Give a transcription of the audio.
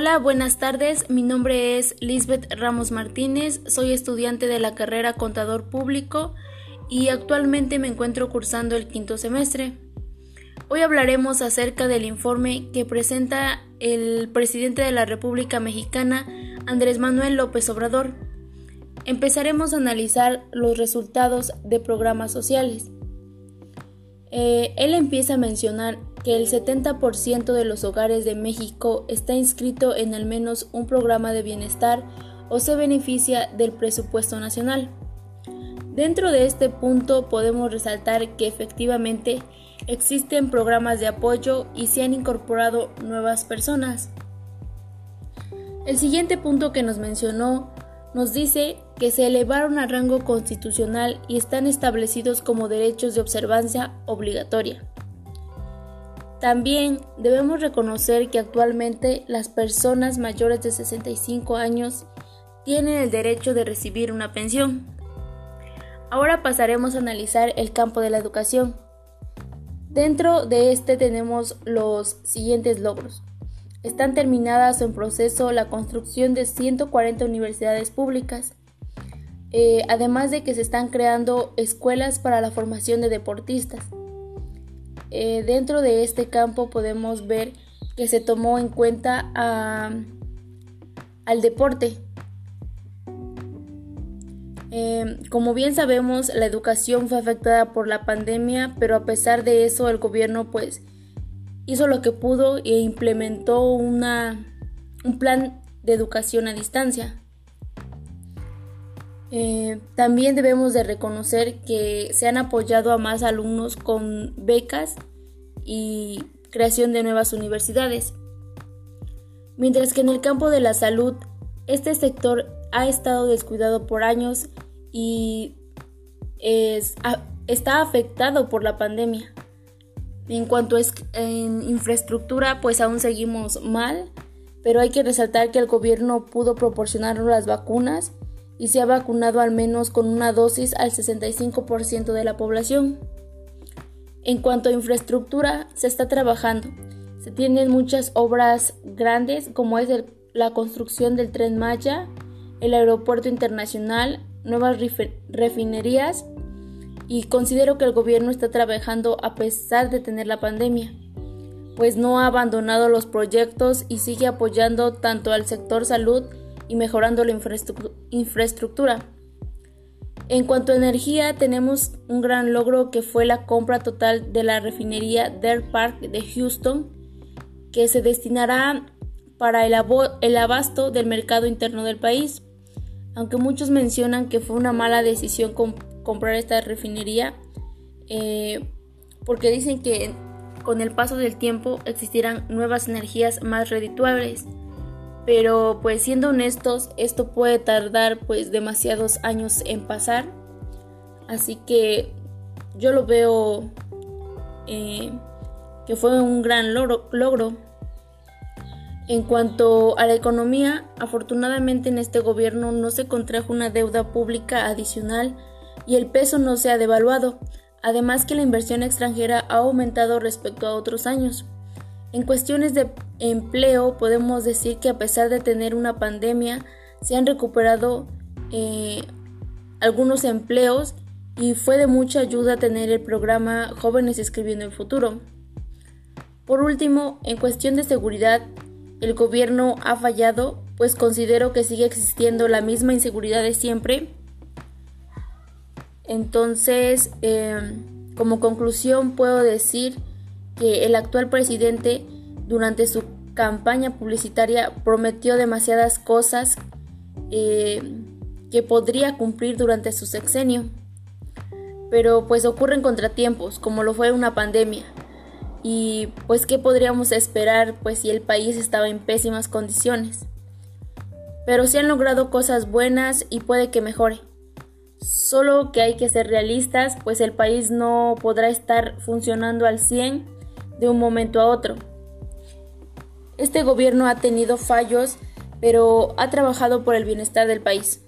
Hola, buenas tardes. Mi nombre es Lisbeth Ramos Martínez. Soy estudiante de la carrera Contador Público y actualmente me encuentro cursando el quinto semestre. Hoy hablaremos acerca del informe que presenta el presidente de la República Mexicana, Andrés Manuel López Obrador. Empezaremos a analizar los resultados de programas sociales. Eh, él empieza a mencionar que el 70% de los hogares de México está inscrito en al menos un programa de bienestar o se beneficia del presupuesto nacional. Dentro de este punto podemos resaltar que efectivamente existen programas de apoyo y se han incorporado nuevas personas. El siguiente punto que nos mencionó nos dice que se elevaron a rango constitucional y están establecidos como derechos de observancia obligatoria. También debemos reconocer que actualmente las personas mayores de 65 años tienen el derecho de recibir una pensión. Ahora pasaremos a analizar el campo de la educación. Dentro de este tenemos los siguientes logros. Están terminadas o en proceso la construcción de 140 universidades públicas, eh, además de que se están creando escuelas para la formación de deportistas. Eh, dentro de este campo podemos ver que se tomó en cuenta al deporte. Eh, como bien sabemos, la educación fue afectada por la pandemia, pero a pesar de eso el gobierno pues hizo lo que pudo e implementó una, un plan de educación a distancia. Eh, también debemos de reconocer que se han apoyado a más alumnos con becas y creación de nuevas universidades. Mientras que en el campo de la salud, este sector ha estado descuidado por años y está afectado por la pandemia. En cuanto a en infraestructura, pues aún seguimos mal, pero hay que resaltar que el gobierno pudo proporcionar las vacunas y se ha vacunado al menos con una dosis al 65% de la población. En cuanto a infraestructura, se está trabajando. Se tienen muchas obras grandes como es la construcción del tren Maya, el aeropuerto internacional, nuevas refinerías y considero que el gobierno está trabajando a pesar de tener la pandemia, pues no ha abandonado los proyectos y sigue apoyando tanto al sector salud y mejorando la infraestructura. En cuanto a energía, tenemos un gran logro que fue la compra total de la refinería Deer Park de Houston, que se destinará para el, abasto del mercado interno del país. Aunque muchos mencionan que fue una mala decisión comprar esta refinería, eh, porque dicen que con el paso del tiempo existirán nuevas energías más redituables. Pero pues siendo honestos esto puede tardar pues demasiados años en pasar. Así que yo lo veo eh, que fue un gran logro, En cuanto a la economía, afortunadamente en este gobierno no se contrajo una deuda pública adicional y el peso no se ha devaluado, además que la inversión extranjera ha aumentado respecto a otros años. En cuestiones de empleo podemos decir que a pesar de tener una pandemia se han recuperado eh, algunos empleos y fue de mucha ayuda tener el programa Jóvenes Escribiendo el Futuro. Por último, en cuestión de seguridad, el gobierno ha fallado, pues considero que sigue existiendo la misma inseguridad de siempre. Entonces, eh, como conclusión puedo decir que el actual presidente durante su campaña publicitaria prometió demasiadas cosas eh, que podría cumplir durante su sexenio. Pero pues ocurren contratiempos, como lo fue una pandemia. Y pues qué podríamos esperar pues si el país estaba en pésimas condiciones. Pero se han logrado cosas buenas y puede que mejore. Solo que hay que ser realistas, pues el país no podrá estar funcionando al 100 de un momento a otro. Este gobierno ha tenido fallos, pero ha trabajado por el bienestar del país.